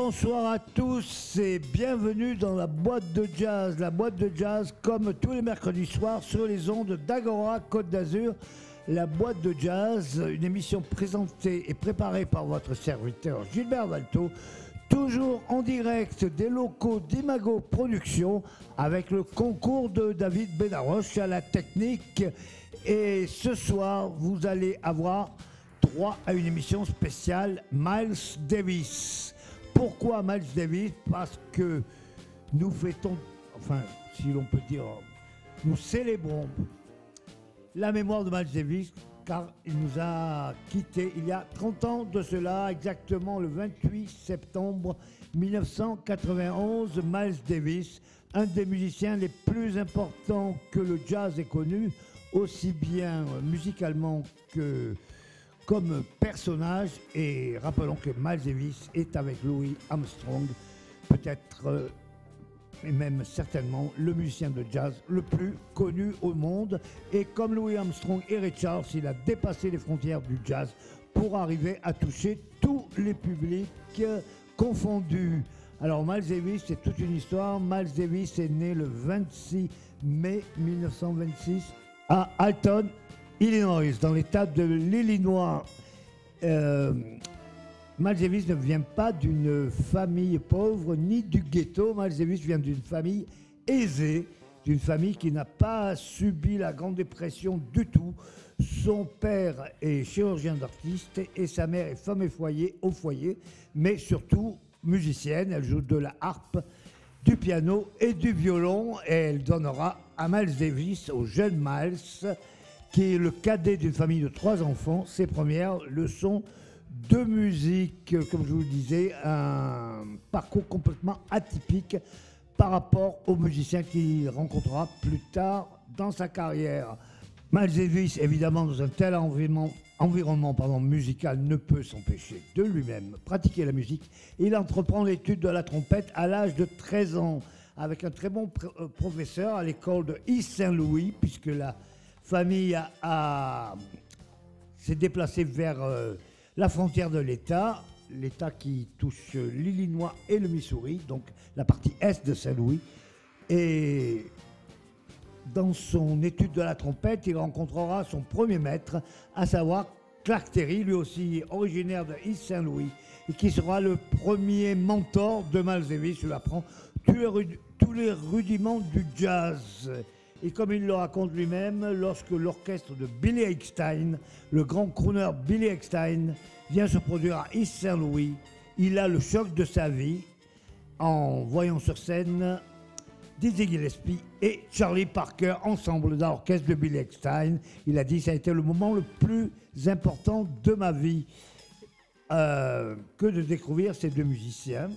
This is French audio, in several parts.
bonsoir à tous et bienvenue dans la boîte de jazz. La boîte de jazz, comme tous les mercredis soirs, sur les ondes d'Agora Côte d'Azur. La boîte de jazz, une émission présentée et préparée par votre serviteur Gilbert Valto, toujours en direct des locaux d'Imago Productions, avec le concours de David Benaroche à la technique. Et ce soir, vous allez avoir droit à une émission spéciale Miles Davis. Pourquoi Miles Davis? Parce que nous fêtons, enfin, si l'on peut dire, nous célébrons la mémoire de Miles Davis, car il nous a quittés il y a 30 ans de cela, exactement le 28 septembre 1991. Miles Davis, un des musiciens les plus importants que le jazz ait connu, aussi bien musicalement que comme personnage. Et rappelons que Miles Davis est avec Louis Armstrong, peut-être euh, et même certainement le musicien de jazz le plus connu au monde. Et comme Louis Armstrong et Richards, il a dépassé les frontières du jazz pour arriver à toucher tous les publics confondus. Alors Miles Davis, c'est toute une histoire. Miles Davis est né le 26 mai 1926 à Alton, Illinois, dans l'état de l'Illinois. Euh, Miles Davis ne vient pas d'une famille pauvre ni du ghetto. Miles Davis vient d'une famille aisée, d'une famille qui n'a pas subi la Grande Dépression du tout. Son père est chirurgien d'artiste et sa mère est femme et foyer au foyer, mais surtout musicienne. Elle joue de la harpe, du piano et du violon et elle donnera à Miles au jeune Miles, qui est le cadet d'une famille de trois enfants, ses premières leçons de musique, comme je vous le disais, un parcours complètement atypique par rapport aux musiciens qu'il rencontrera plus tard dans sa carrière. Miles Davis, évidemment, dans un tel environnement, musical, ne peut s'empêcher de lui-même pratiquer la musique. Il entreprend l'étude de la trompette à l'âge de 13 ans, avec un très bon euh, professeur à l'école de East Saint-Louis, puisque la famille a, s'est déplacée vers euh, la frontière de l'État, l'État qui touche l'Illinois et le Missouri, donc la partie est de Saint-Louis. Et dans son étude de la trompette, il rencontrera son premier maître, à savoir Clark Terry, lui aussi originaire de East Saint-Louis, et qui sera le premier mentor de Miles Davis. Il apprend tous les rudiments du jazz. Et comme il le raconte lui-même, lorsque l'orchestre de Billy Eckstein, le grand crooner Billy Eckstein, vient se produire à East Saint-Louis, il a le choc de sa vie en voyant sur scène Dizzy Gillespie et Charlie Parker ensemble dans l'orchestre de Billy Eckstein. Il a dit ça a été le moment le plus important de ma vie euh, que de découvrir ces deux musiciens.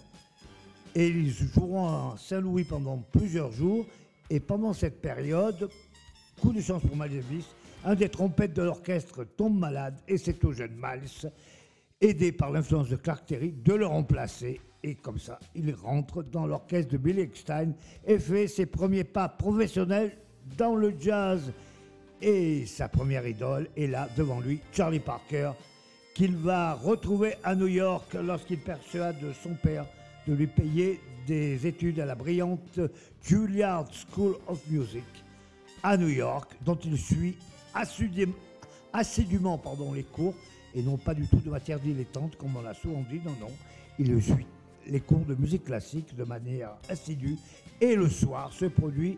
Et ils joueront à Saint-Louis pendant plusieurs jours. Et pendant cette période, coup de chance pour Miles Davis, un des trompettes de l'orchestre tombe malade et c'est au jeune Miles, aidé par l'influence de Clark Terry, de le remplacer. Et comme ça, il rentre dans l'orchestre de Billy Eckstein et fait ses premiers pas professionnels dans le jazz. Et sa première idole est là devant lui, Charlie Parker, qu'il va retrouver à New York lorsqu'il persuade son père de lui payer des études à la brillante Juilliard School of Music à New York, dont il suit assidûment, pardon, les cours, et non pas du tout de matière dilettante, comme on l'a souvent dit, non, non. Il suit les cours de musique classique de manière assidue, et le soir se produit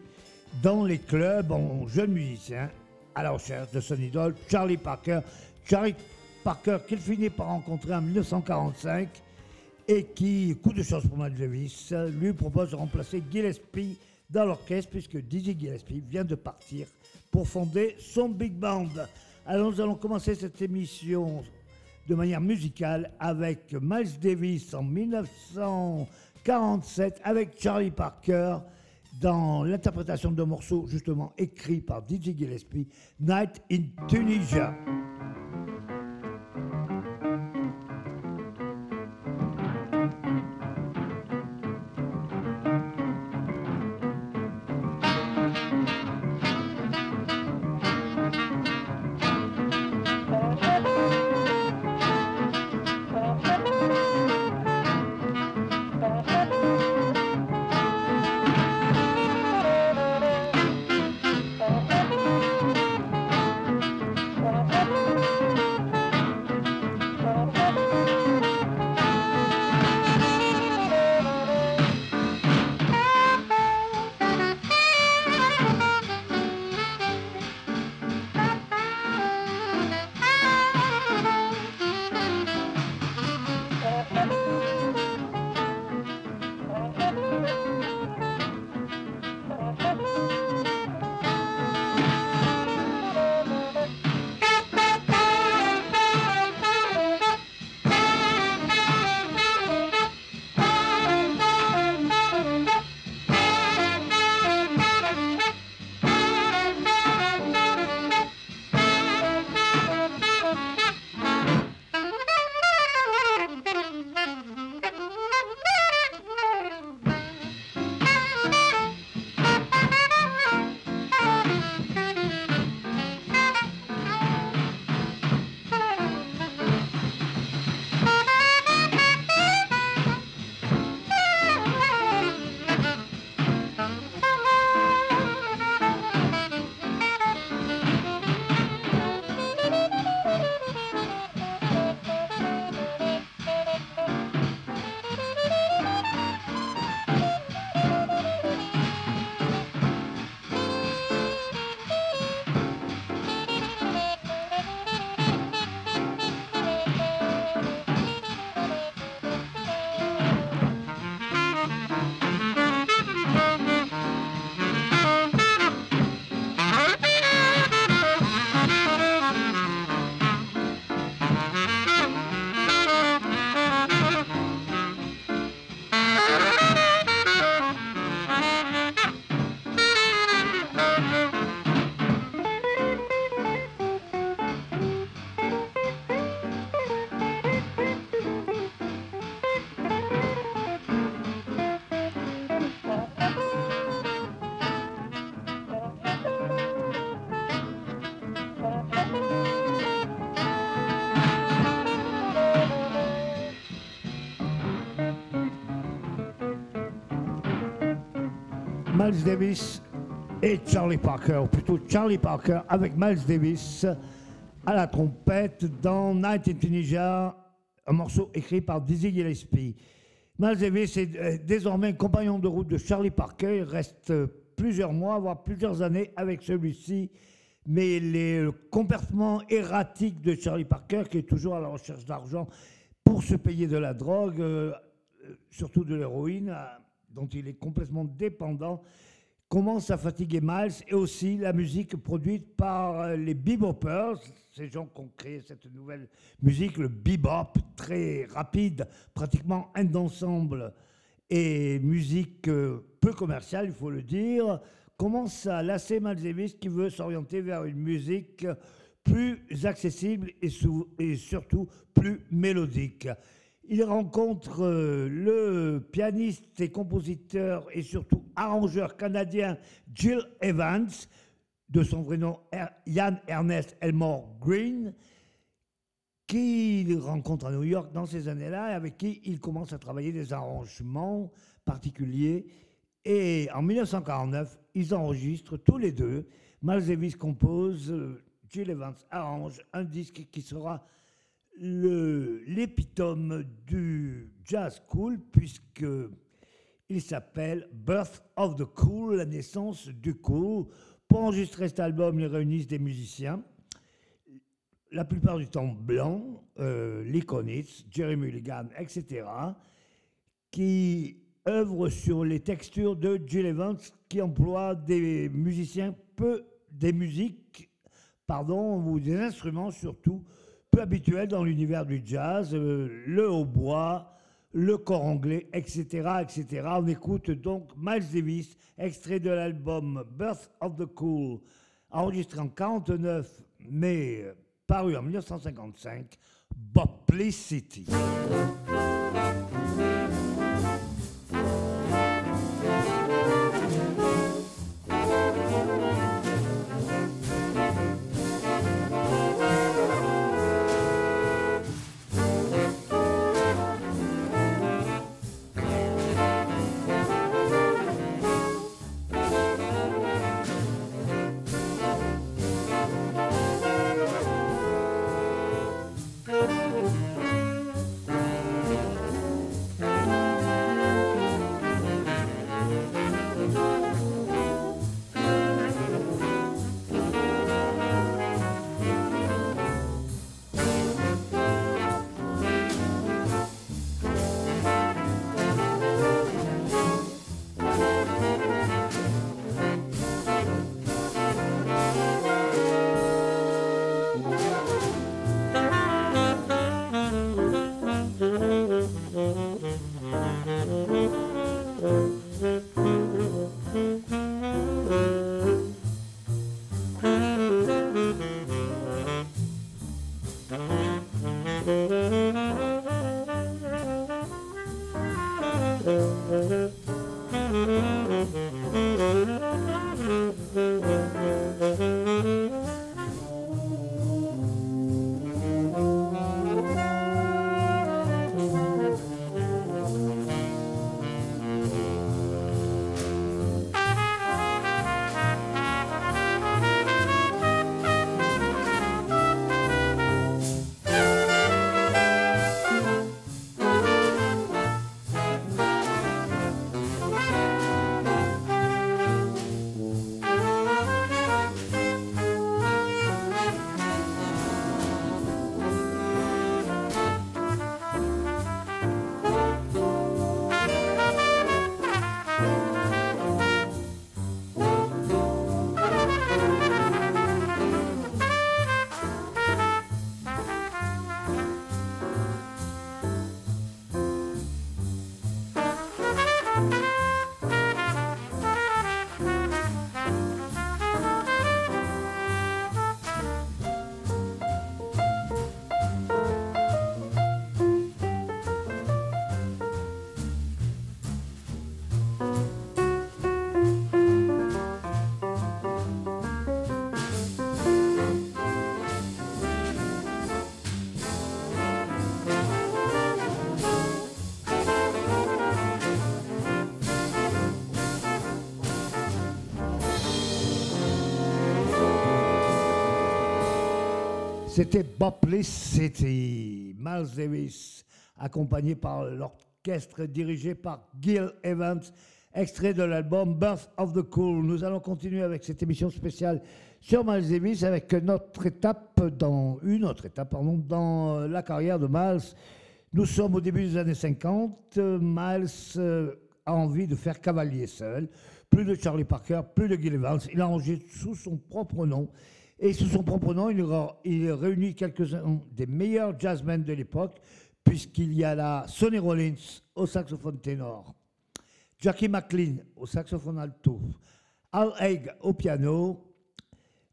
dans les clubs en jeune musicien à la recherche de son idole, Charlie Parker. Charlie Parker qu'il finit par rencontrer en 1945 et qui, coup de chance pour Miles Davis, lui propose de remplacer Gillespie dans l'orchestre puisque Dizzy Gillespie vient de partir pour fonder son big band. Alors nous allons commencer cette émission de manière musicale avec Miles Davis en 1947 avec Charlie Parker dans l'interprétation de morceaux justement écrits par Dizzy Gillespie, Night in Tunisia. Miles Davis et Charlie Parker, ou plutôt Charlie Parker avec Miles Davis à la trompette dans Night in Tunisia, un morceau écrit par Dizzy Gillespie. Miles Davis est euh, désormais compagnon de route de Charlie Parker. Il reste euh, plusieurs mois, voire plusieurs années avec celui-ci. Mais les comportements erratiques de Charlie Parker, qui est toujours à la recherche d'argent pour se payer de la drogue, euh, surtout de l'héroïne, dont il est complètement dépendant, commence à fatiguer Miles et aussi la musique produite par les bebopers, ces gens qui ont créé cette nouvelle musique, le bebop, très rapide, pratiquement un d'ensemble, et musique euh, peu commerciale, il faut le dire, commence à lasser Miles qui veut s'orienter vers une musique plus accessible et surtout plus mélodique. Il rencontre euh, le pianiste et compositeur et surtout arrangeur canadien Jill Evans, de son vrai nom Ian Ernest Elmore Green, qu'il rencontre à New York dans ces années-là et avec qui il commence à travailler des arrangements particuliers. Et en 1949, ils enregistrent tous les deux. Miles compose, Jill Evans arrange un disque qui sera l'épitome du jazz cool, puisque il s'appelle Birth of the Cool, la naissance du cool. Pour enregistrer cet album, ils réunissent des musiciens, la plupart du temps blancs, euh, Lee Konitz, Jerry Mulligan, etc., qui œuvrent sur les textures de Jill Evans, qui emploie des musiciens peu, des musiques, pardon, ou des instruments surtout, peu habituels dans l'univers du jazz, euh, le hautbois, le corps anglais, etc., etc. On écoute donc Miles Davis, extrait de l'album Birth of the Cool, enregistré en 49, mais paru en 1955, City. C'était Bopless City. Miles Davis, accompagné par l'orchestre dirigé par Gil Evans, extrait de l'album Birth of the Cool. Nous allons continuer avec cette émission spéciale sur Miles Davis avec notre étape dans une autre étape pardon, dans la carrière de Miles. Nous sommes au début des années 50. Miles euh, a envie de faire cavalier seul. Plus de Charlie Parker, plus de Gil Evans. Il a enregistré sous son propre nom. Et sous son propre nom, il, réunit quelques-uns des meilleurs jazzmen de l'époque, puisqu'il y a là Sonny Rollins au saxophone ténor, Jackie McLean au saxophone alto, Al Haig au piano,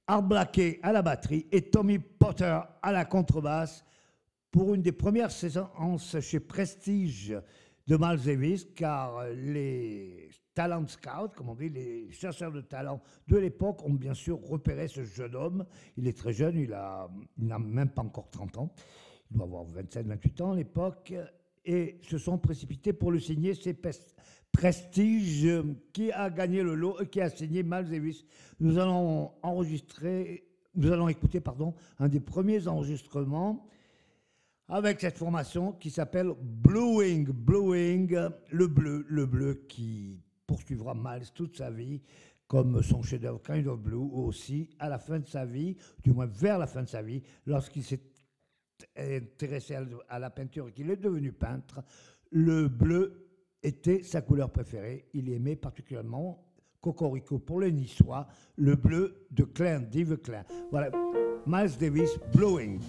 Art Blakey à la batterie et Tommy Potter à la contrebasse pour une des premières séances chez Prestige de Miles Davis, car les talent scout, comme on dit, les chercheurs de talent de l'époque ont bien sûr repéré ce jeune homme. Il est très jeune, il, n'a même pas encore 30 ans. Il doit avoir 27-28 ans à l'époque. Et se sont précipités pour le signer. C'est Prestige qui a gagné le lot et qui a signé Miles Davis. Nous allons enregistrer, nous allons écouter, pardon, un des premiers enregistrements avec cette formation qui s'appelle Bluing, Bluing, le bleu, le bleu qui poursuivra Miles toute sa vie, comme son chef-d'œuvre Kind of Blue aussi, à la fin de sa vie, du moins vers la fin de sa vie, lorsqu'il s'est intéressé à la peinture et qu'il est devenu peintre, le bleu était sa couleur préférée. Il aimait particulièrement Cocorico pour les Niçois, le bleu de Klein, d'Yves Klein. Voilà, Miles Davis, Blowing.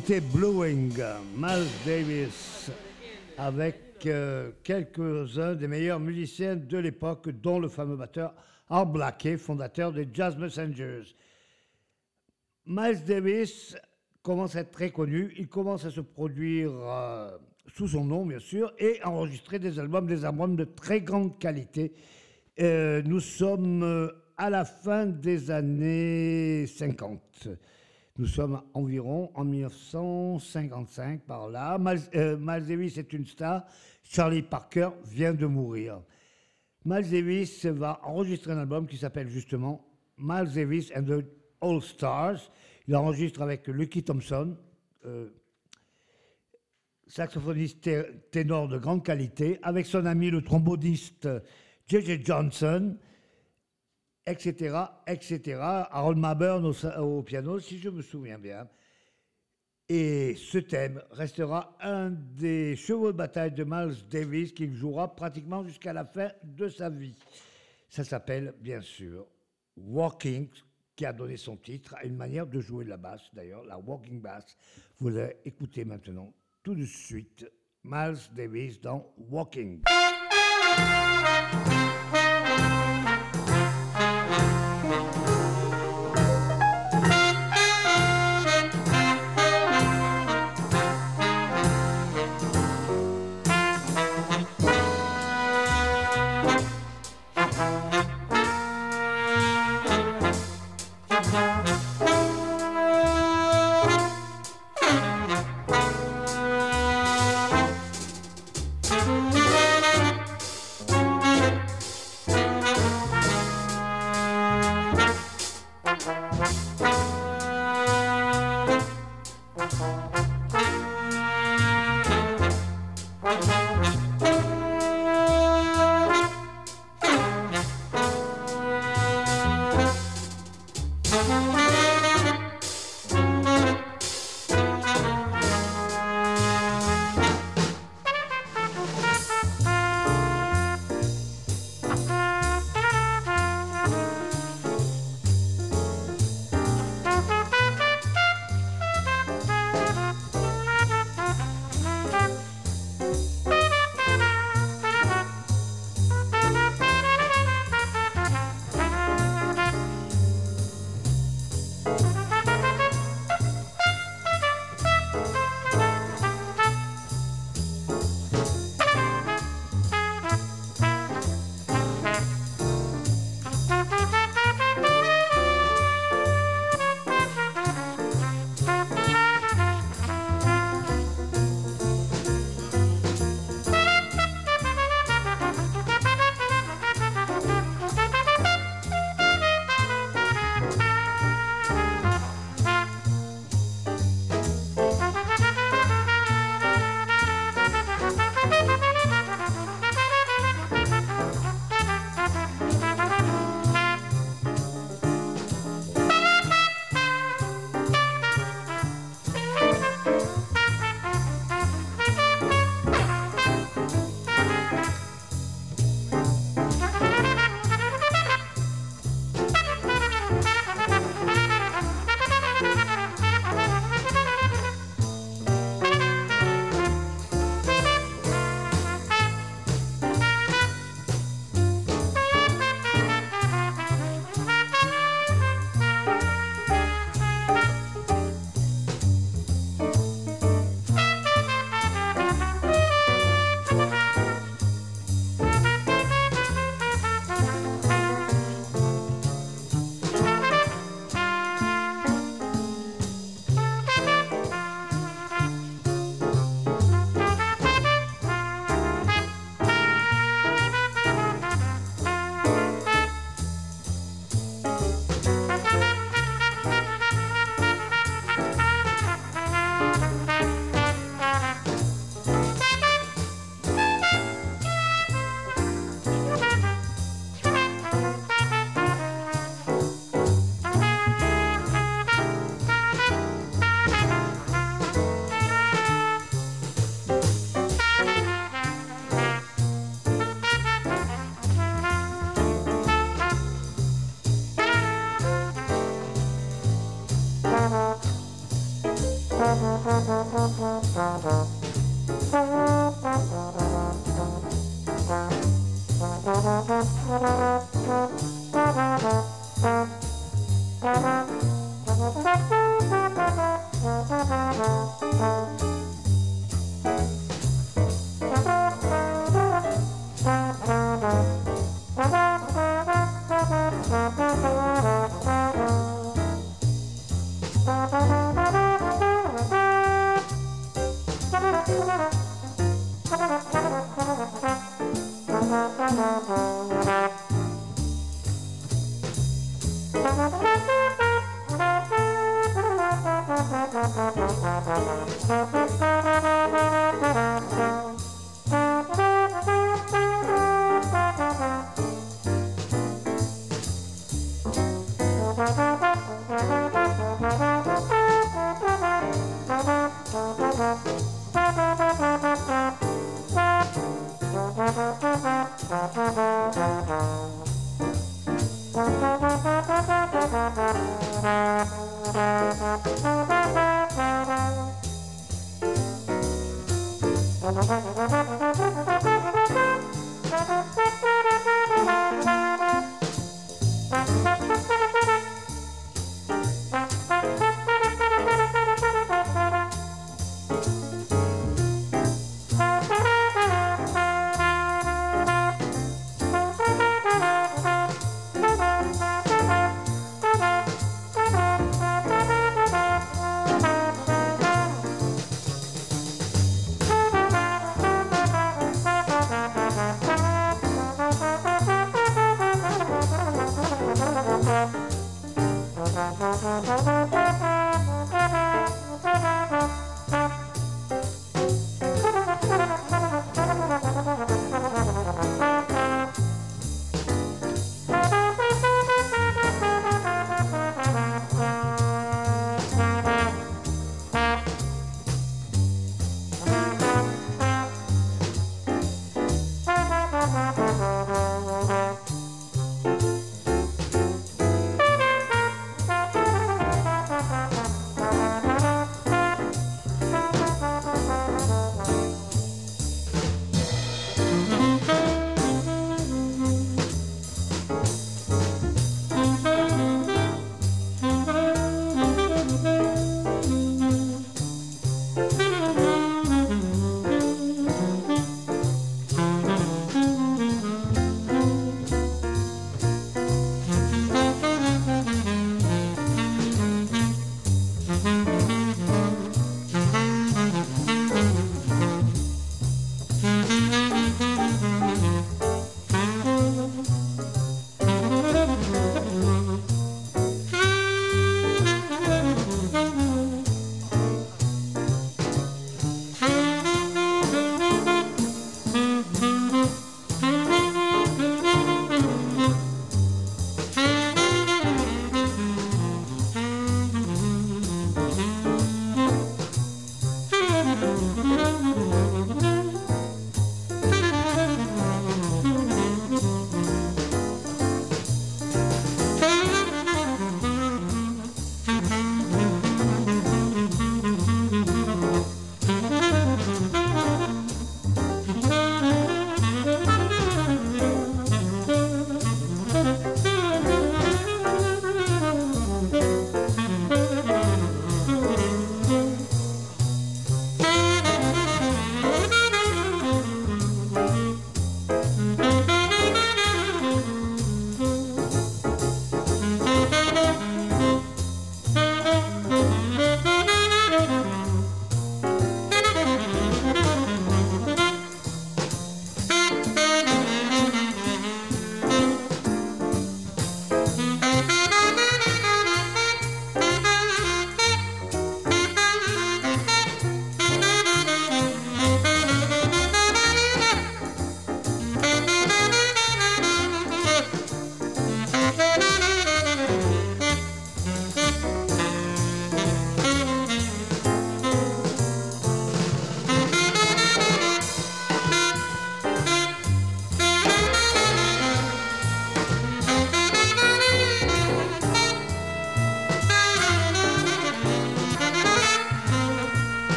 C'était Blowing, Miles Davis, avec euh, quelques-uns des meilleurs musiciens de l'époque, dont le fameux batteur Art Blakey, fondateur des Jazz Messengers. Miles Davis commence à être très connu, il commence à se produire euh, sous son nom, bien sûr, et à enregistrer des albums, des albums de très grande qualité. Euh, nous sommes à la fin des années 50. Nous sommes environ en 1955 par là. Miles, euh, Davis est une star. Charlie Parker vient de mourir. Miles Davis va enregistrer un album qui s'appelle justement Miles Davis and the All Stars. Il enregistre avec Lucky Thompson, euh, saxophoniste ténor de grande qualité, avec son ami le tromboniste J.J. Johnson etc., etc. Harold Maburn au, piano, si je me souviens bien. Et ce thème restera un des chevaux de bataille de Miles Davis qu'il jouera pratiquement jusqu'à la fin de sa vie. Ça s'appelle bien sûr Walking, qui a donné son titre à une manière de jouer la basse d'ailleurs, la walking bass. Vous l'écoutez maintenant tout de suite. Miles Davis dans Walking.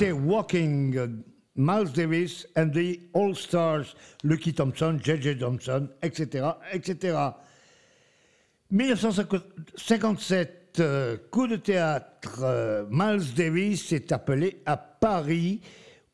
C'était Walking, Miles Davis and the All Stars, Lucky Thompson, J.J. Thompson, etc., etc. 1957, euh, coup de théâtre, euh, Miles Davis est appelé à Paris,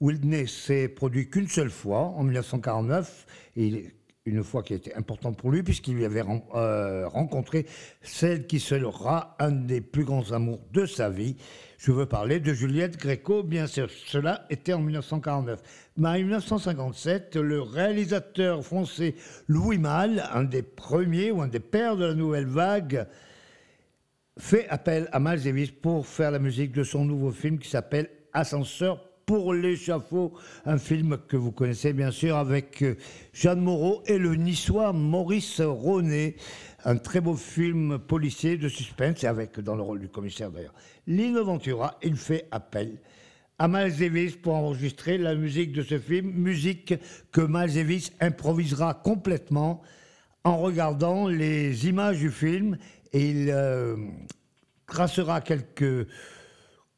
où il ne s'est produit qu'une seule fois, en 1949, et il une fois qui a été important pour lui, puisqu'il lui avait euh, rencontré celle qui sera un des plus grands amours de sa vie. Je veux parler de Juliette Gréco, bien sûr. Cela était en 1949. Mais en 1957, le réalisateur français Louis Malle, un des premiers ou un des pères de la nouvelle vague, fait appel à Miles pour faire la musique de son nouveau film qui s'appelle Ascenseur pour l'échafaud, un film que vous connaissez bien sûr avec euh, Jeanne Moreau et le niçois Maurice Ronet. Un très beau film policier de suspense, avec dans le rôle du commissaire d'ailleurs Lino Ventura. Il fait appel à Miles pour enregistrer la musique de ce film, musique que Miles improvisera complètement en regardant les images du film et il euh, tracera quelques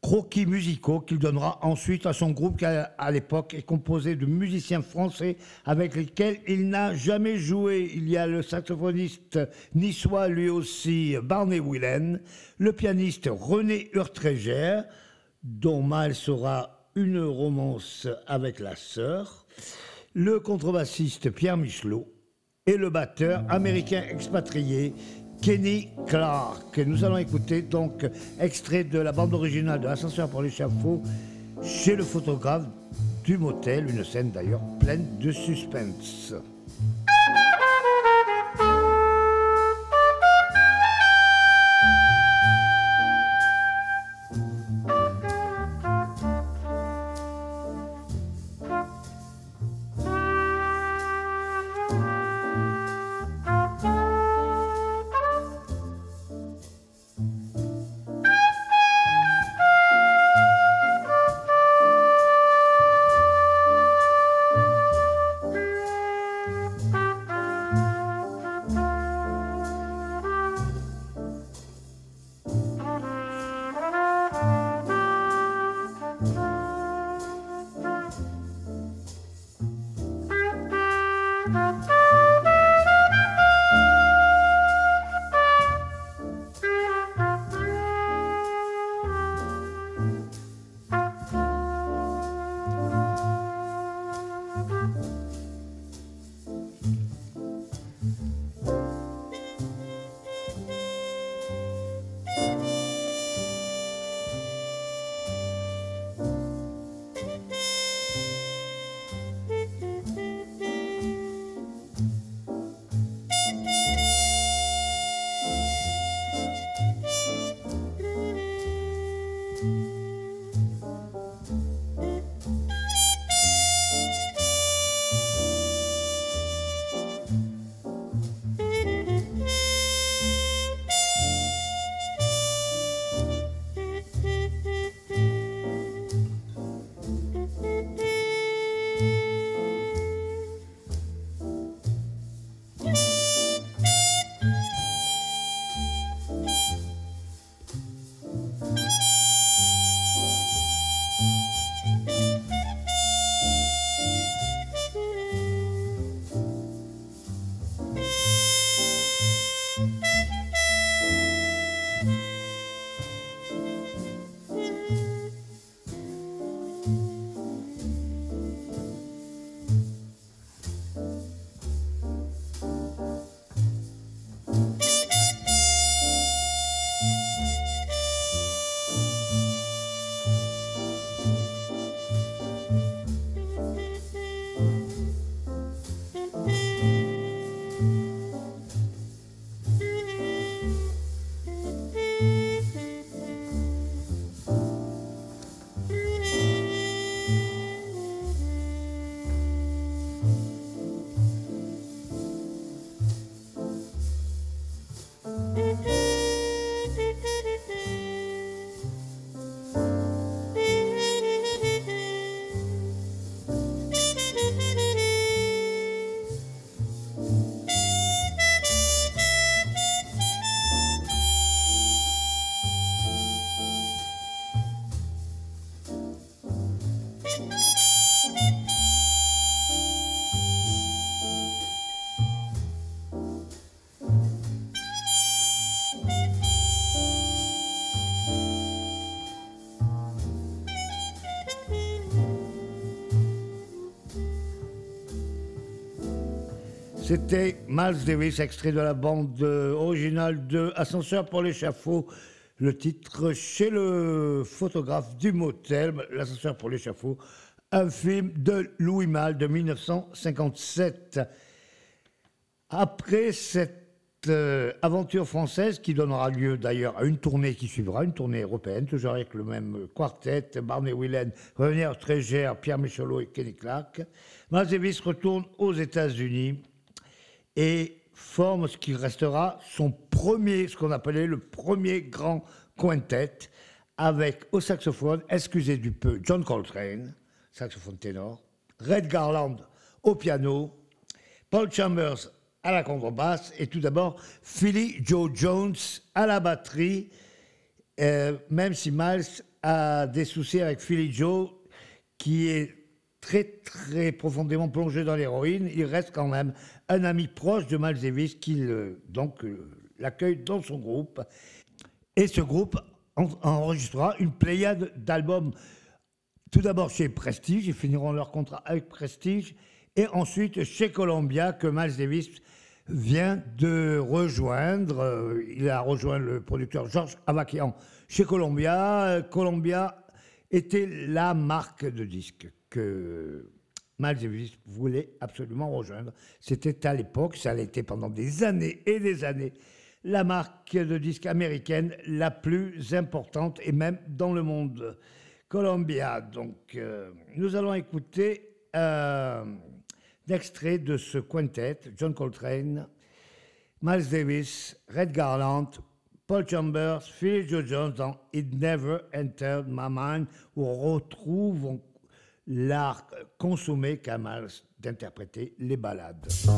croquis musicaux qu'il donnera ensuite à son groupe qui à l'époque est composé de musiciens français avec lesquels il n'a jamais joué. Il y a le saxophoniste niçois lui aussi Barney Willen, le pianiste René Urtréger, dont mal sera une romance avec la sœur, le contrebassiste Pierre Michelot et le batteur américain expatrié Kenny Clark. Nous allons écouter donc extrait de la bande originale de L'ascenseur pour l'échafaud chez le photographe du motel, une scène d'ailleurs pleine de suspense. C'était Miles Davis, extrait de la bande originale de Ascenseur pour l'échafaud. Le titre chez le photographe du motel, L'ascenseur pour l'échafaud, un film de Louis Malle de 1957. Après cette euh, aventure française qui donnera lieu d'ailleurs à une tournée qui suivra, une tournée européenne, toujours avec le même quartet, Barney Whelan, René Trégère, Pierre Michelot et Kenny Clark, Miles Davis retourne aux États-Unis et forme ce qui restera son premier, ce qu'on appelait le premier grand quintet, avec au saxophone, excusez du peu, John Coltrane, saxophone ténor, Red Garland au piano, Paul Chambers à la contrebasse et tout d'abord Philly Joe Jones à la batterie, euh, même si Miles a des soucis avec Philly Joe qui est très profondément plongé dans l'héroïne, il reste quand même un ami proche de Miles Davis qui euh, l'accueille dans son groupe. Et ce groupe enregistrera une pléiade d'albums, tout d'abord chez Prestige, ils finiront leur contrat avec Prestige, et ensuite chez Columbia, que Miles Davis vient de rejoindre. Il a rejoint le producteur Georges Avakian chez Columbia. Columbia était la marque de disques que Miles Davis voulait absolument rejoindre. C'était à l'époque, ça l'était pendant des années et des années, la marque de disques américaine la plus importante et même dans le monde. Columbia. Donc, euh, nous allons écouter un extrait de ce quintet John Coltrane, Miles Davis, Red Garland, Paul Chambers, Phil Joe Jones dans It Never Entered My Mind, où on retrouve l'art consommé qu'a d'interpréter les ballades.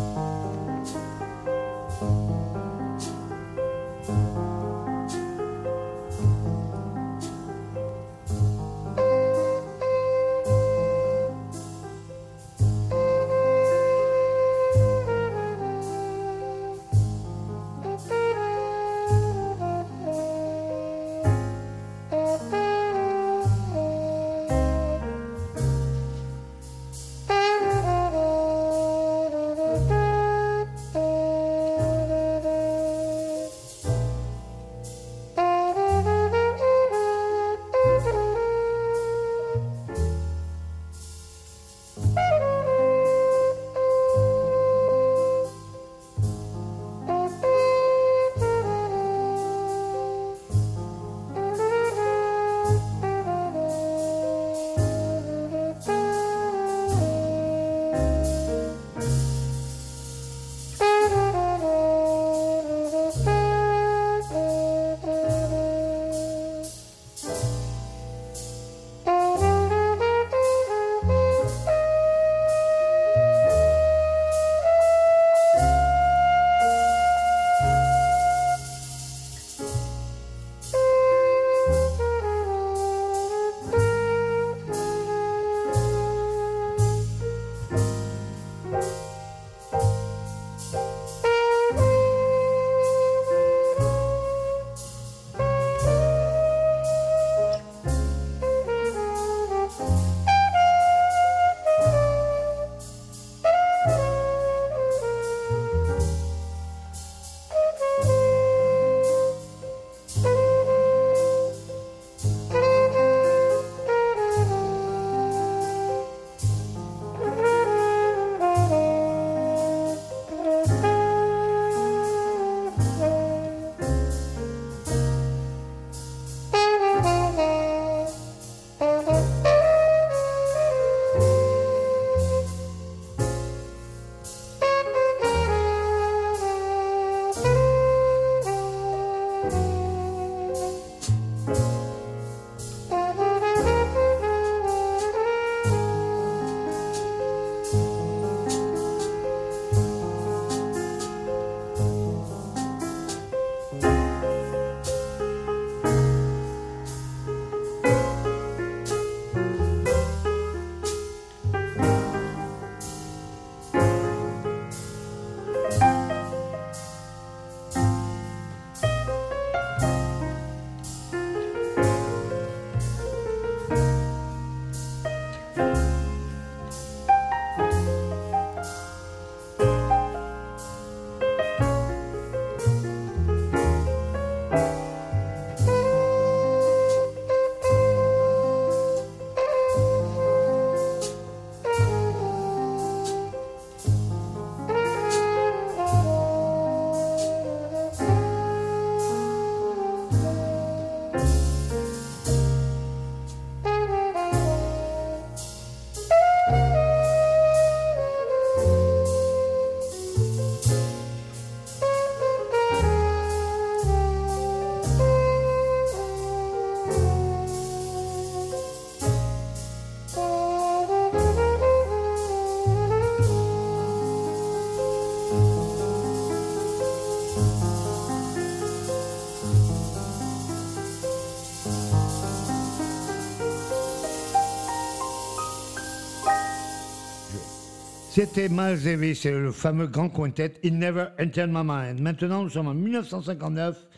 C'était Miles Davis, c'est le fameux grand quintet It Never Entered My Mind. Maintenant, nous sommes en 1959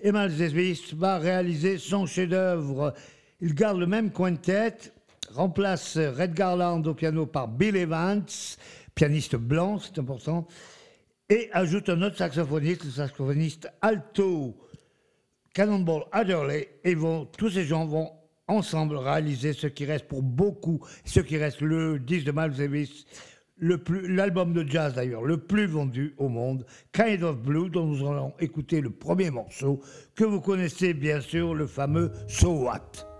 et Miles Davis va réaliser son chef-d'œuvre. Il garde le même quintet, remplace Red Garland au piano par Bill Evans, pianiste blanc, c'est important, et ajoute un autre saxophoniste, le saxophoniste alto Cannonball Adderley, et vont, tous ces gens vont ensemble réaliser ce qui reste pour beaucoup, ce qui reste le disque de Miles Davis l'album de jazz d'ailleurs le plus vendu au monde, Kind of Blue, dont nous allons écouter le premier morceau, que vous connaissez bien sûr, le fameux So What.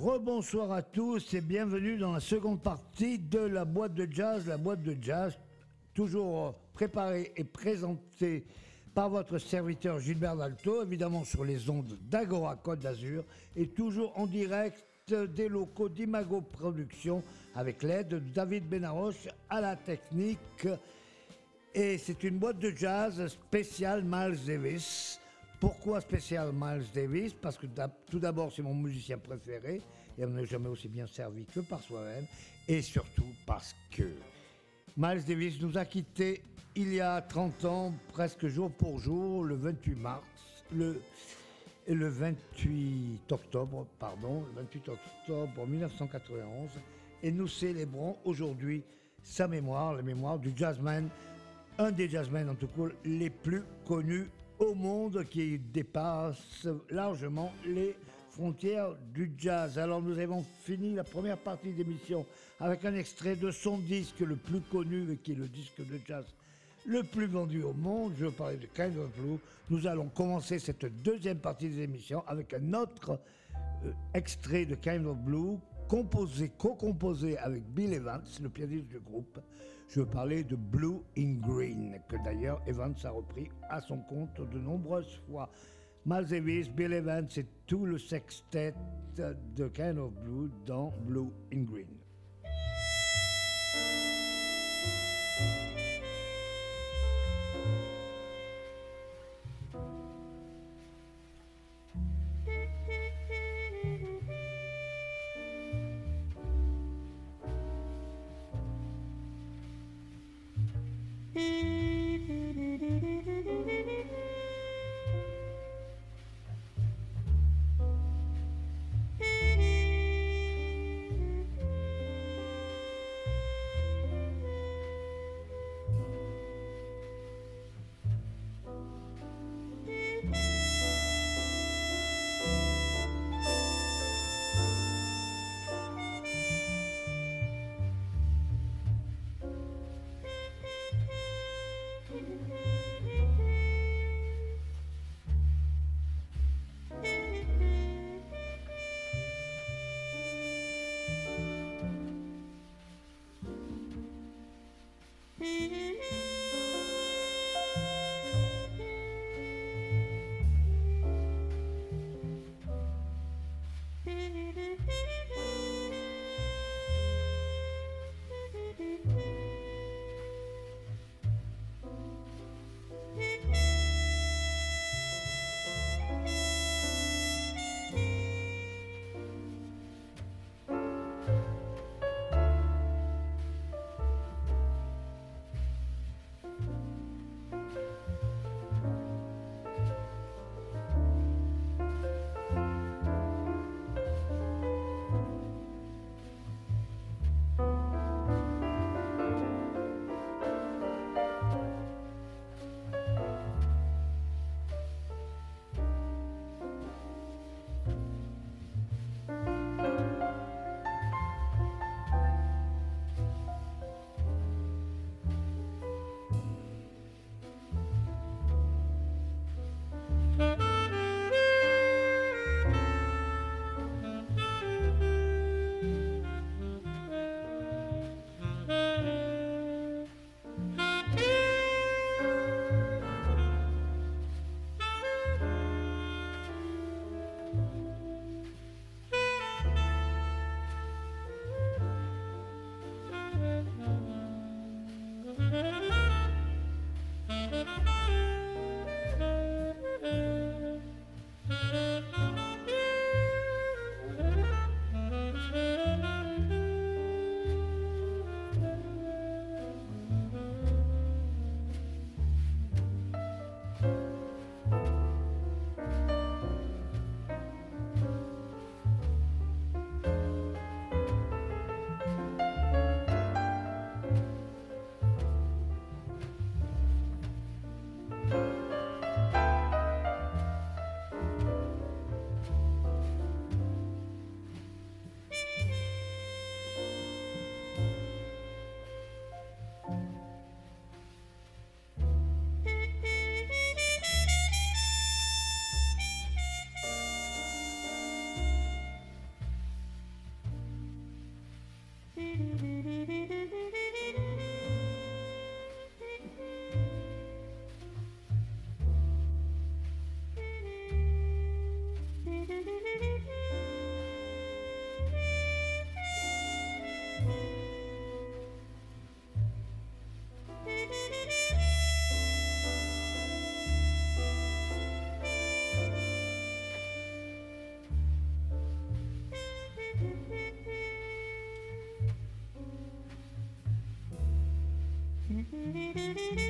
Rebonsoir à tous et bienvenue dans la seconde partie de la boîte de jazz. La boîte de jazz, toujours préparée et présentée par votre serviteur Gilbert Dalto, évidemment sur les ondes d'Agora Côte d'Azur et toujours en direct des locaux d'Imago Productions avec l'aide de David Benaroche à la technique. Et c'est une boîte de jazz spéciale Miles Davis. Pourquoi spécial Miles Davis? Parce que tout d'abord, c'est mon musicien préféré et on n'est jamais aussi bien servi que par soi-même. Et surtout parce que Miles Davis nous a quittés il y a 30 ans, presque jour pour jour, le 28 mars, le, le 28 octobre, pardon, le 28 octobre 1991. Et nous célébrons aujourd'hui sa mémoire, la mémoire du jazzman, un des jazzmen en tout cas les plus connus au monde qui dépasse largement les frontières du jazz. Alors nous avons fini la première partie d'émission avec un extrait de son disque le plus connu, qui est le disque de jazz le plus vendu au monde. Je parler de Kind of Blue. Nous allons commencer cette deuxième partie des émissions avec un autre euh, extrait de Kind of Blue, composé, co-composé avec Bill Evans, le pianiste du groupe. Je parler de Blue in Green, que d'ailleurs Evans a repris à son compte de nombreuses fois. Miles Davis, Bill Evans et tout le sextet de Kind of Blue dans Blue in Green. Thank you.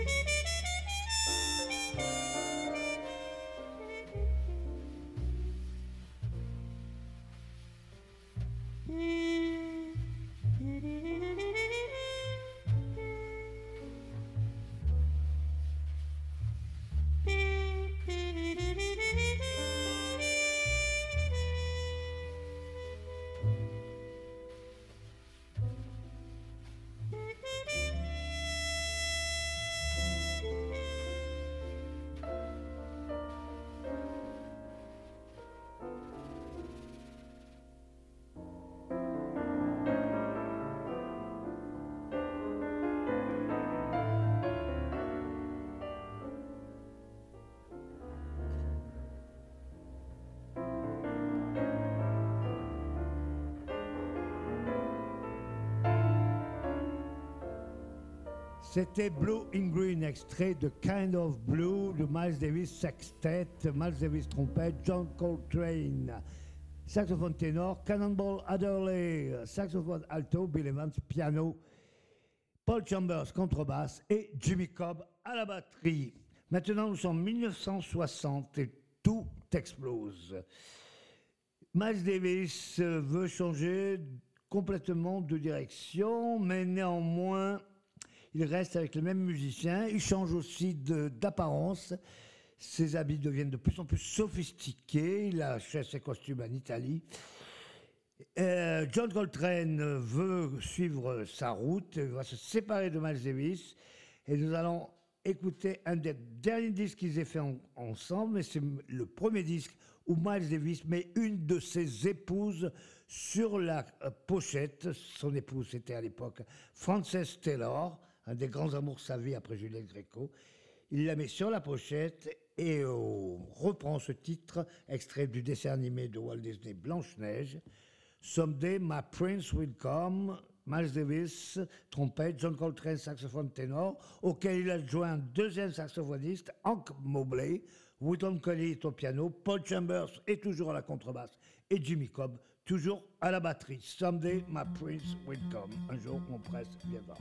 C'était Blue in Green, extrait de Kind of Blue de Miles Davis Sextet, Miles Davis trompette, John Coltrane, saxophone ténor, Cannonball Adderley, saxophone alto, Bill Evans piano, Paul Chambers contrebasse et Jimmy Cobb à la batterie. Maintenant nous sommes en 1960 et tout explose. Miles Davis veut changer complètement de direction, mais néanmoins il reste avec les mêmes musiciens. Il change aussi d'apparence. Ses habits deviennent de plus en plus sophistiqués. Il achète ses costumes en Italie. Euh, John Coltrane veut suivre sa route, il va se séparer de Miles Davis. Et nous allons écouter un des derniers disques qu'ils aient fait ensemble, mais c'est le premier disque où Miles Davis met une de ses épouses sur la euh, pochette. Son épouse, était à l'époque Frances Taylor un des grands amours de sa vie après Juliette Gréco. Il la met sur la pochette et on reprend ce titre, extrait du dessin animé de Walt Disney Blanche-Neige. Someday My Prince Will Come, Miles Davis, trompette, John Coltrane, saxophone ténor, auquel il a joint un deuxième saxophoniste, Hank Mobley, Wooton Collie est au piano, Paul Chambers est toujours à la contrebasse et Jimmy Cobb toujours à la batterie. Someday My Prince Will Come. Un jour, mon prince viendra.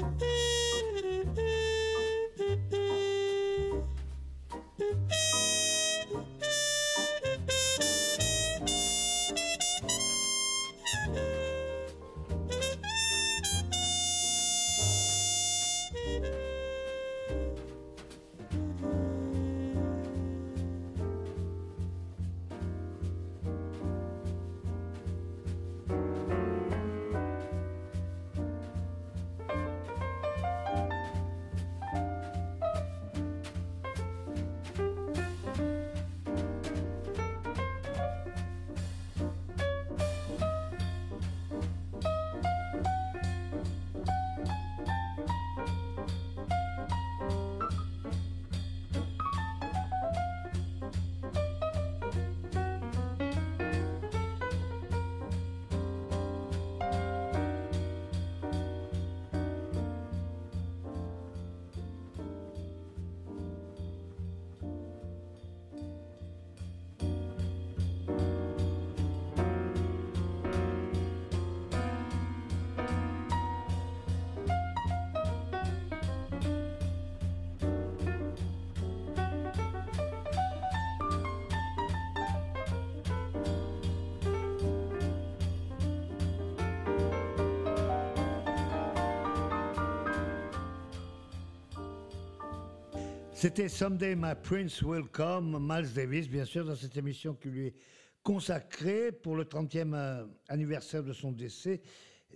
Mm-hmm. C'était Someday My Prince Will Come, Miles Davis, bien sûr, dans cette émission qui lui est consacrée pour le 30e euh, anniversaire de son décès.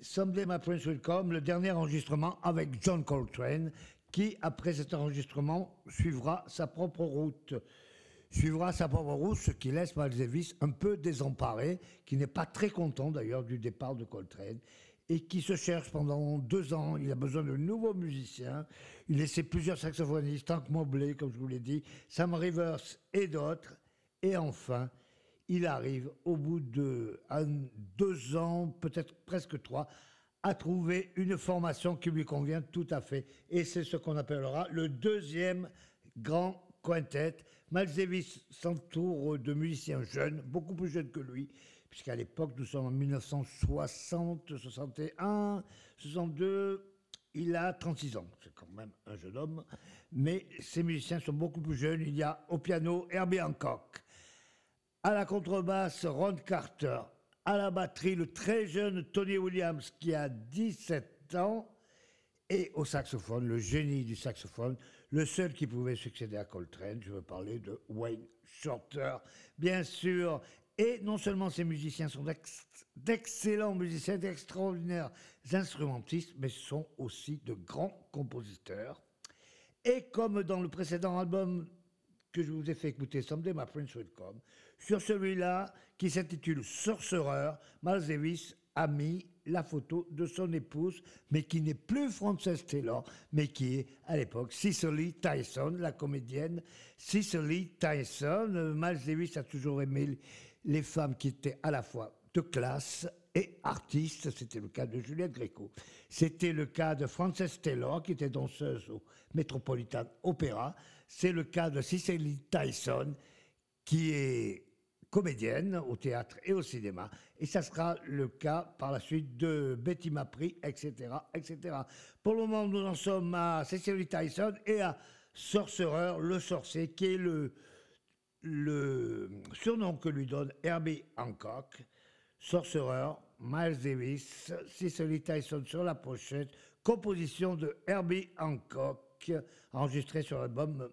Someday My Prince Will Come, le dernier enregistrement avec John Coltrane, qui, après cet enregistrement, suivra sa propre route. Suivra sa propre route, ce qui laisse Miles Davis un peu désemparé, qui n'est pas très content d'ailleurs du départ de Coltrane et qui se cherche pendant deux ans. Il a besoin de nouveaux musiciens. Il essaie plusieurs saxophonistes, Tank Mobley, comme je vous l'ai dit, Sam Rivers et d'autres. Et enfin, il arrive au bout de deux ans, peut-être presque trois, à trouver une formation qui lui convient tout à fait. Et c'est ce qu'on appellera le deuxième grand quintet. Miles s'entoure de musiciens jeunes, beaucoup plus jeunes que lui, puisqu'à l'époque, nous sommes en 1960, 61, 62, il a 36 ans, c'est quand même un jeune homme, mais ces musiciens sont beaucoup plus jeunes. Il y a au piano Herbie Hancock, à la contrebasse Ron Carter, à la batterie le très jeune Tony Williams qui a 17 ans, et au saxophone, le génie du saxophone, le seul qui pouvait succéder à Coltrane, je veux parler de Wayne Shorter. Bien sûr, et non seulement ces musiciens sont d'excellents musiciens, d'extraordinaires instrumentistes, mais sont aussi de grands compositeurs. Et comme dans le précédent album que je vous ai fait écouter, Someday My Prince Will Come, sur celui-là, qui s'intitule Sorcerer, Miles Davis a mis la photo de son épouse, mais qui n'est plus Frances Taylor, mais qui est à l'époque Cicely Tyson, la comédienne Cicely Tyson. Miles Davis a toujours aimé les femmes qui étaient à la fois de classe et artistes. C'était le cas de Juliette Gréco. C'était le cas de Frances Taylor, qui était danseuse au Metropolitan Opera. C'est le cas de Cicely Tyson, qui est comédienne au théâtre et au cinéma. Et ça sera le cas par la suite de Betty Mapri, etc., etc. Pour le moment, nous en sommes à Cicely Tyson et à Sorcerer, le sorcier, qui est le, le surnom que lui donne Herbie Hancock, Sorcerer, Miles Davis, Cicely Tyson sur la pochette, composition de Herbie Hancock, enregistré sur l'album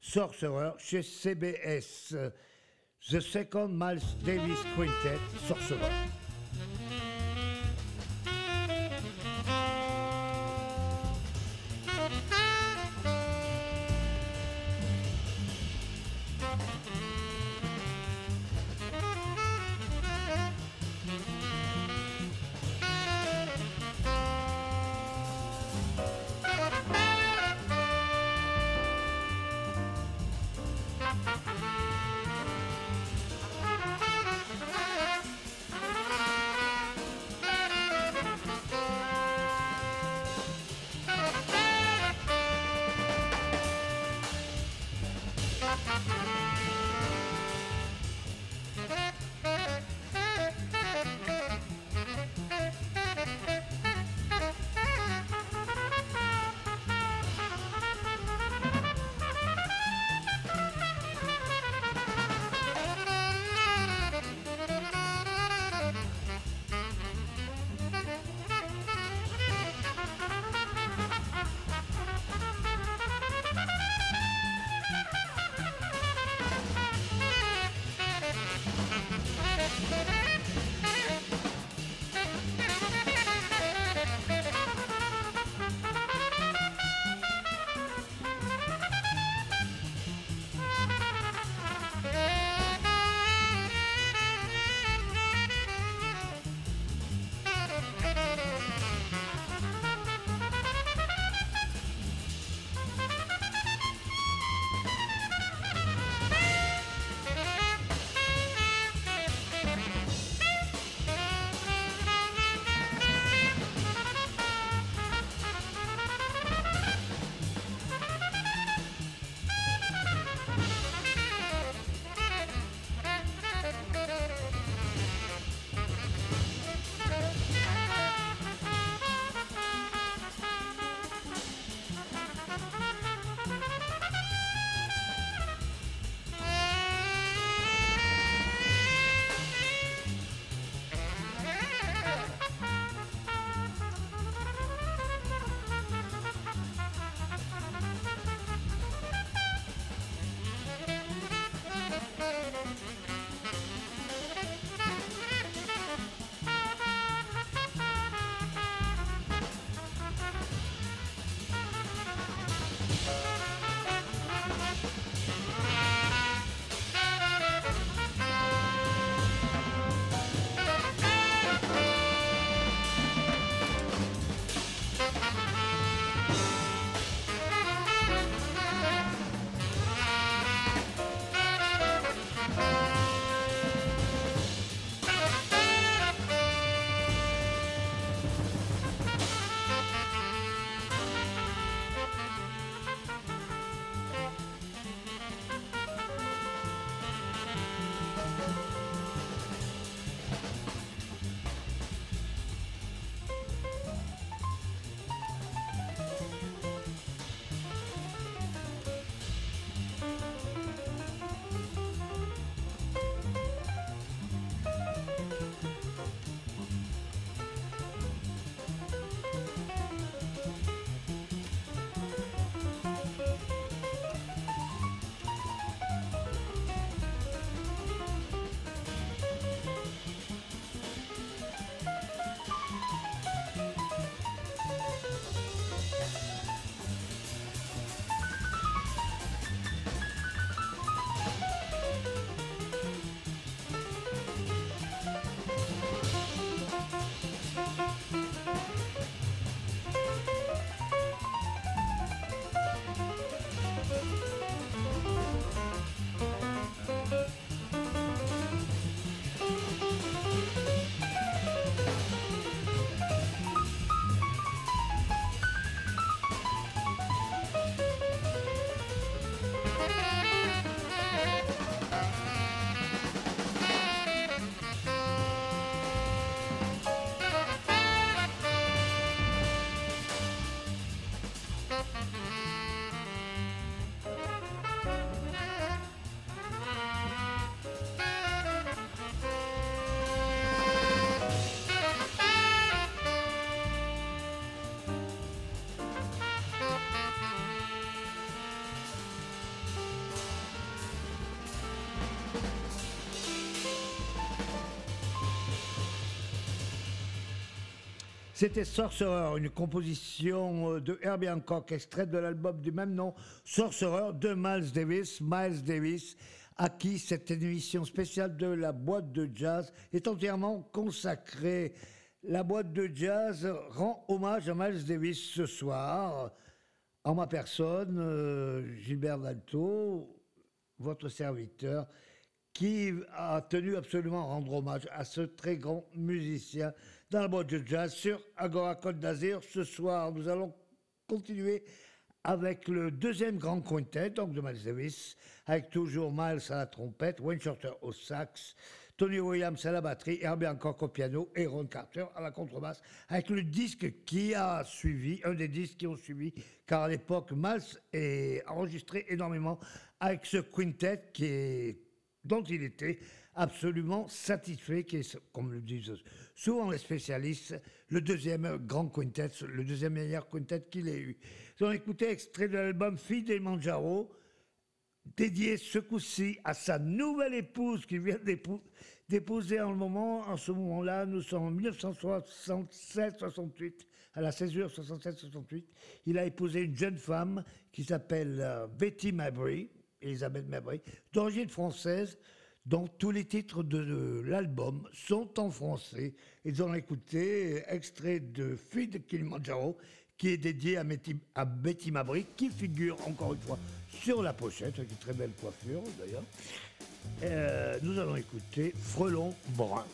Sorcerer chez CBS. The Second Miles Davis Quintet, Sorcerer. C'était Sorcerer, une composition euh, de Herbie Hancock, extraite de l'album du même nom, Sorcerer, de Miles Davis. Miles Davis, à qui cette émission spéciale de la boîte de jazz est entièrement consacrée. La boîte de jazz rend hommage à Miles Davis ce soir. En ma personne, euh, Gilbert Dalto, votre serviteur, qui a tenu absolument à rendre hommage à ce très grand musicien dans la boîte de jazz sur Agora Côte d'Azur. Ce soir, nous allons continuer avec le deuxième grand quintet, donc de Miles Davis, avec toujours Miles à la trompette, Wayne Shorter au sax, Tony Williams à la batterie, Herbie Hancock au piano et Ron Carter à la contrebasse, avec le disque qui a suivi, un des disques qui ont suivi, car à l'époque, Miles a enregistré énormément avec ce quintet qui est, dont il était absolument satisfait, qui est, comme le disent souvent les spécialistes, le deuxième grand quintet, le deuxième meilleur quintet qu'il ait eu. Ils ont écouté extrait de l'album Fille des Manjaro, dédié ce coup-ci à sa nouvelle épouse qui vient d'épouser en, en ce moment-là. Nous sommes en 1967-68, à la césure 67-68. Il a épousé une jeune femme qui s'appelle euh, Betty Mabry, Elisabeth Mabry, d'origine française, dont tous les titres de, l'album sont en français. Ils ont écouté extrait de Fille Kilimanjaro, qui est dédié à, à Betty Mabry, qui figure encore une fois sur la pochette, avec une très belle coiffure d'ailleurs. Euh, nous allons écouter Frelon Brun.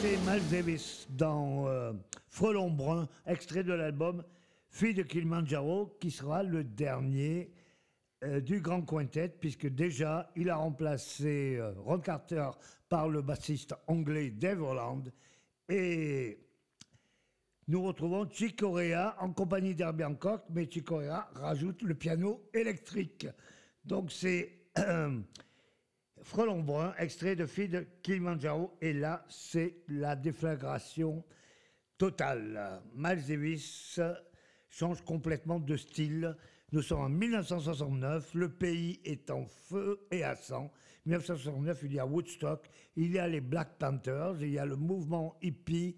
C'était Miles Davis dans euh, Frelon Brun, extrait de l'album Fille de Kilimanjaro, qui sera le dernier euh, du Grand Quintet, puisque déjà il a remplacé euh, Ron Carter par le bassiste anglais Dave Holland. Et nous retrouvons Chick Corea en compagnie d'Herbie Hancock, mais Chick Corea rajoute le piano électrique. Donc c'est Frelon Brun, extrait de Fille de Kilimanjaro. Et là, c'est la déflagration totale. Miles change complètement de style. Nous sommes en 1969, le pays est en feu et à sang. 1969, il y a Woodstock, il y a les Black Panthers, il y a le mouvement hippie.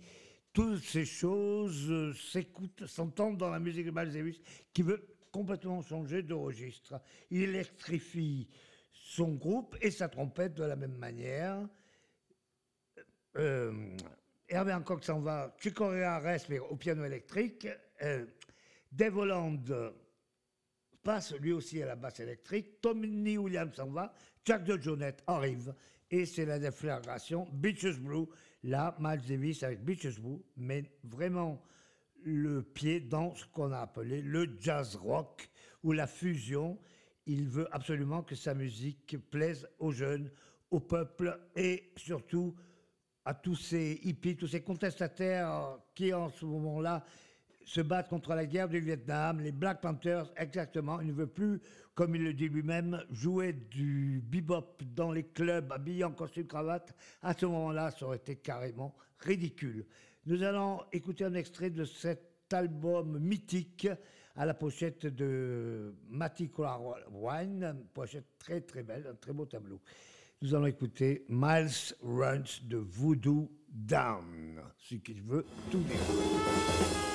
Toutes ces choses s'écoutent, s'entendent dans la musique de Miles qui veut complètement changer de registre. Il électrifie son groupe et sa trompette de la même manière. Euh, Hervé Hancock s'en va, Chick reste mais au piano électrique. Euh, Dave Holland passe lui aussi à la basse électrique. Tommy Williams s'en va, Jack de Jonette arrive et c'est la déflagration. Beaches Blue, là, Miles Davis avec Beaches Blue, mais vraiment le pied dans ce qu'on a appelé le jazz rock ou la fusion il veut absolument que sa musique plaise aux jeunes, au peuple et surtout à tous ces hippies, tous ces contestataires qui en ce moment-là se battent contre la guerre du Vietnam, les Black Panthers, exactement. Il ne veut plus, comme il le dit lui-même, jouer du bebop dans les clubs habillés en costume cravate. À ce moment-là, ça aurait été carrément ridicule. Nous allons écouter un extrait de cet album mythique à la pochette de Matty Wine, pochette très très belle, un très beau tableau. Nous allons écouter Miles Runs de Voodoo Down, ce qui veut tout dire.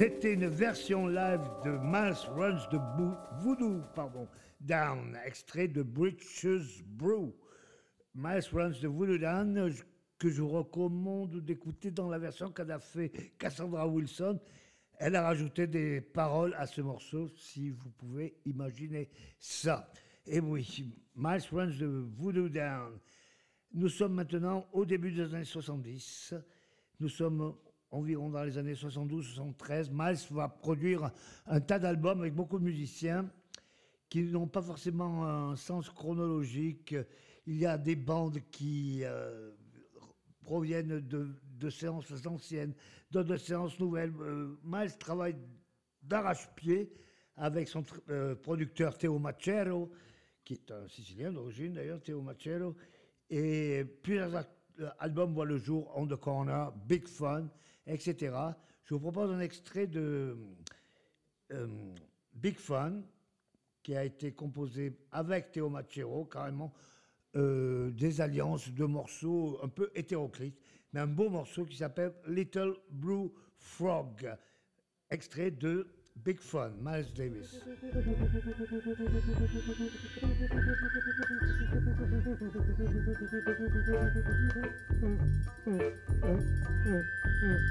C'était une version live de Miles Runs de Voodoo Down, extrait de Bridges Brew. Miles Runs de Voodoo Down, que je vous recommande d'écouter dans la version qu'a fait Cassandra Wilson. Elle a rajouté des paroles à ce morceau, si vous pouvez imaginer ça. Et oui, Miles Runs de Voodoo Down. Nous sommes maintenant au début des années 70. Nous sommes environ dans les années 72-73, Miles va produire un tas d'albums avec beaucoup de musiciens qui n'ont pas forcément un sens chronologique. Il y a des bandes qui euh, proviennent de, séances anciennes, d'autres séances nouvelles. Euh, Miles travaille d'arrache-pied avec son euh, producteur Théo Macero, qui est un Sicilien d'origine d'ailleurs, Théo Macero, et plusieurs albums voient le jour, On the Corner, Big Fun, etc. Je vous propose un extrait de euh, Big Fun, qui a été composé avec Théo Machero, carrément, euh, des alliances de morceaux un peu hétéroclites, mais un beau morceau qui s'appelle Little Blue Frog, extrait de Big Fun, Miles Davis. Oh.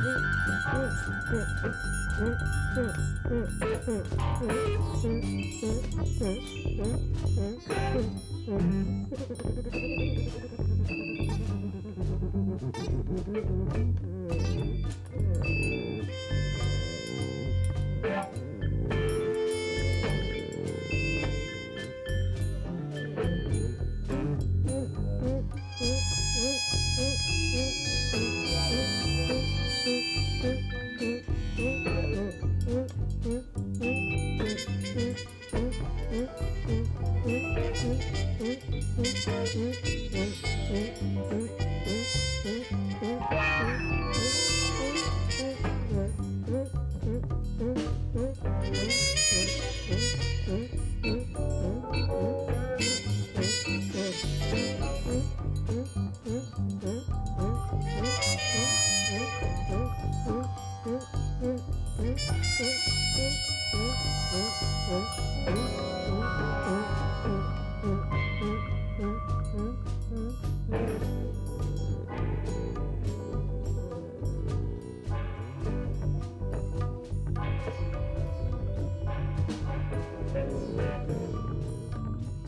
Yeah. Hum, hum. hum, hum.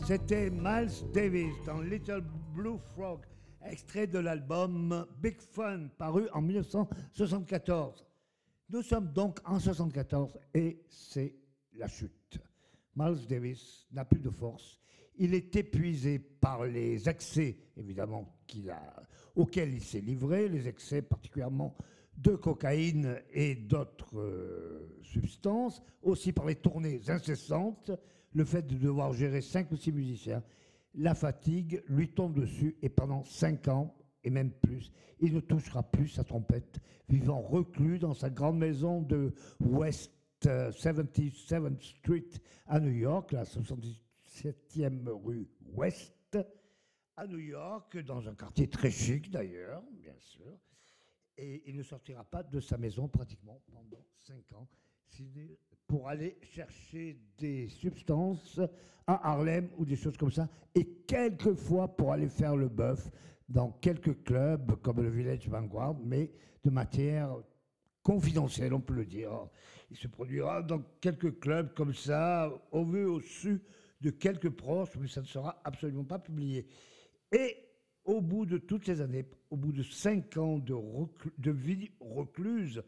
C'était Miles Davis dans Little Blue Frog, extrait de l'album Big Fun, paru en 1974. Nous sommes donc en 1974 et c'est la chute. Miles Davis n'a plus de force. Il est épuisé par les excès, évidemment, qu'il a, auxquels il s'est livré, les excès particulièrement de cocaïne et d'autres euh, substances, aussi par les tournées incessantes, le fait de devoir gérer cinq ou six musiciens, la fatigue lui tombe dessus et pendant cinq ans, et même plus, il ne touchera plus sa trompette, vivant reclus dans sa grande maison de West 77th euh, Street à New York, la 77e rue West, à New York, dans un quartier très chic d'ailleurs, bien sûr. Et il ne sortira pas de sa maison pratiquement pendant cinq ans pour aller chercher des substances à Harlem ou des choses comme ça, et quelquefois pour aller faire le bœuf dans quelques clubs comme le Village Vanguard, mais de matière confidentielle, on peut le dire. Il se produira dans quelques clubs comme ça, au vu, au su de quelques proches, mais ça ne sera absolument pas publié. Et au bout de toutes ces années, au bout de cinq ans de, de vie recluse,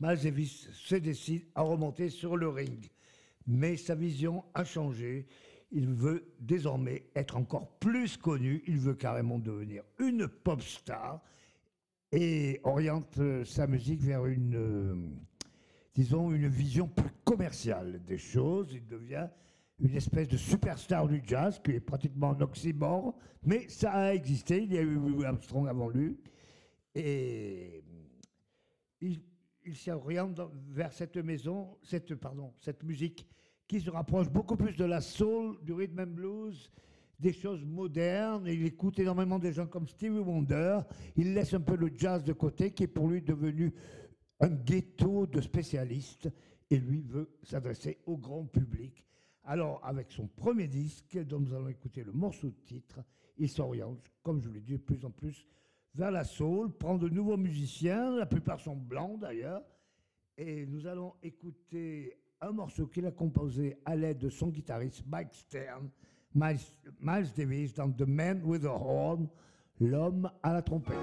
Miles se décide à remonter sur le ring. Mais sa vision a changé. Il veut désormais être encore plus connu. Il veut carrément devenir une pop star et oriente sa musique vers une, euh, disons, une vision plus commerciale des choses. Il devient une espèce de superstar du jazz qui est pratiquement un oxymore, mais ça a existé. Il y a eu Armstrong avant lui. Et il il s'oriente vers cette maison, cette, pardon, cette musique qui se rapproche beaucoup plus de la soul, du rhythm and blues, des choses modernes. Il écoute énormément des gens comme Stevie Wonder. Il laisse un peu le jazz de côté, qui est pour lui devenu un ghetto de spécialistes. Et lui veut s'adresser au grand public. Alors, avec son premier disque, dont nous allons écouter le morceau de titre, il s'oriente, comme je l'ai dit, de plus en plus vers la soul, prend de nouveaux musiciens, la plupart sont blancs d'ailleurs, et nous allons écouter un morceau qu'il a composé à l'aide de son guitariste Mike Stern, Miles, Davis dans The Man with a Horn, l'homme à la trompette.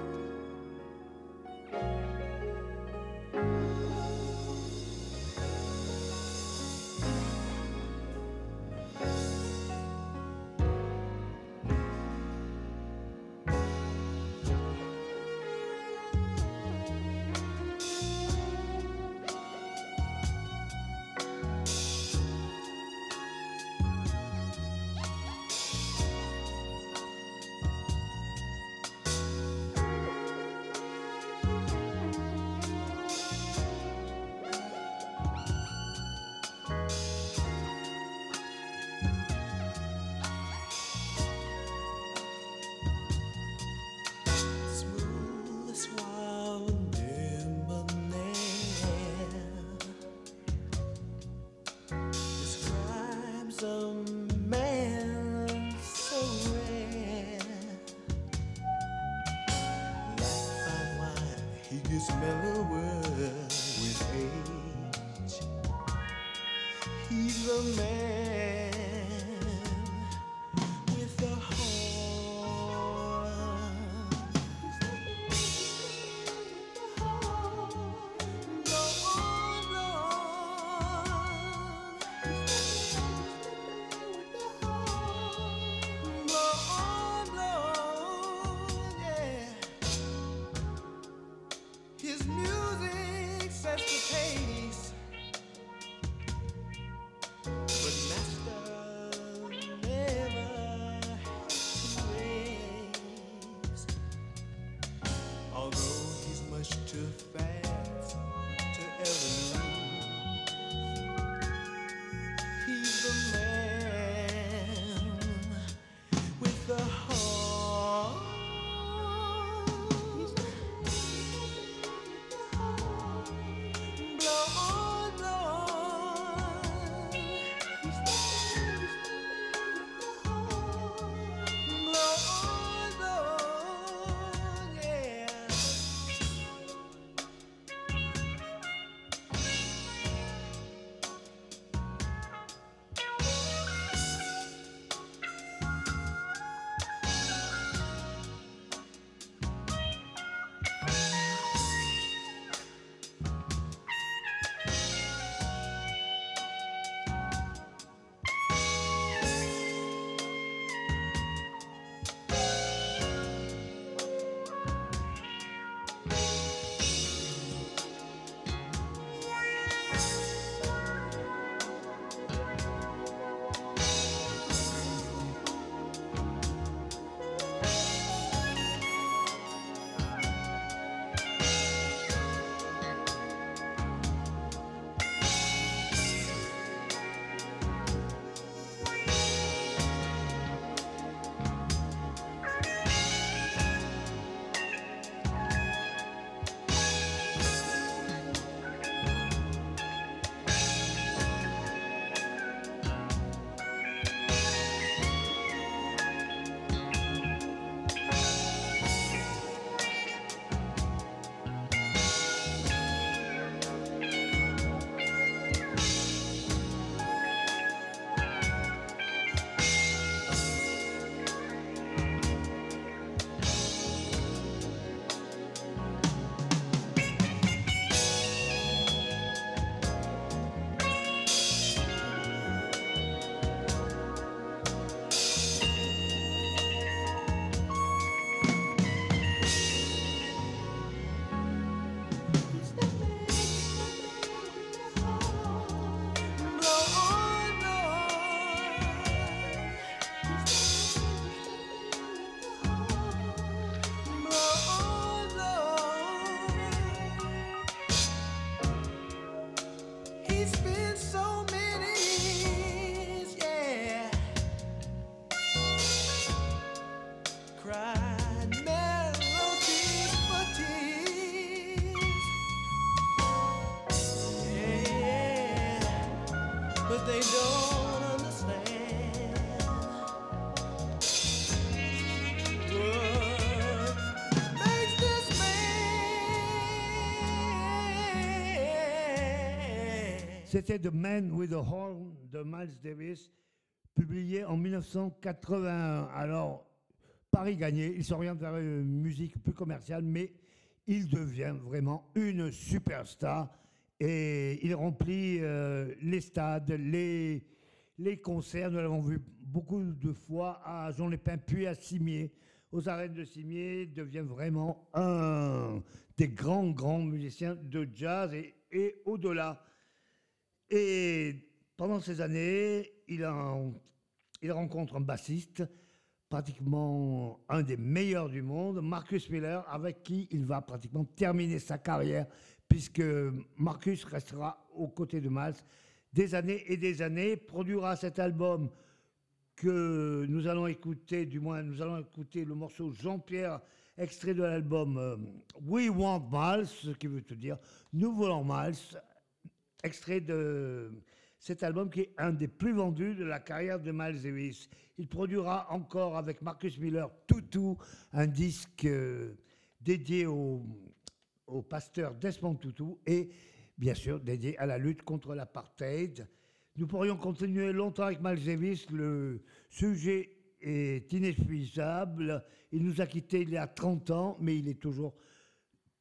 C'était The Man with the Horn de Miles Davis, publié en 1981. Alors, Paris gagné, il s'oriente vers une musique plus commerciale, mais il devient vraiment une superstar et il remplit euh, les stades, les, concerts. Nous l'avons vu beaucoup de fois à Jean-Lépin, puis à Cimier. Aux arènes de Cimier, devient vraiment un des grands, grands musiciens de jazz et au-delà. Et pendant ces années, il, rencontre un bassiste, pratiquement un des meilleurs du monde, Marcus Miller, avec qui il va pratiquement terminer sa carrière, puisque Marcus restera aux côtés de Miles des années et des années, produira cet album que nous allons écouter, du moins nous allons écouter le morceau Jean-Pierre, extrait de l'album euh, We Want Miles, ce qui veut te dire Nous voulons Miles, extrait de cet album qui est un des plus vendus de la carrière de Miles. Il produira encore avec Marcus Miller Tutu, un disque euh, dédié au, pasteur Desmond Tutu et bien sûr dédié à la lutte contre l'apartheid. Nous pourrions continuer longtemps avec Miles. Le sujet est inépuisable. Il nous a quittés il y a 30 ans, mais il est toujours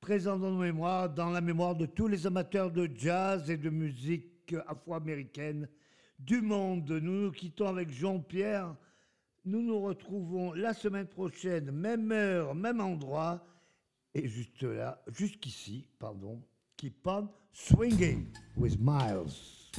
présent dans nos mémoires, dans la mémoire de tous les amateurs de jazz et de musique afro-américaine du monde. Nous nous quittons avec Jean-Pierre. Nous nous retrouvons la semaine prochaine, même heure, même endroit. Et juste là, jusqu'ici, pardon, keep on swinging with Miles.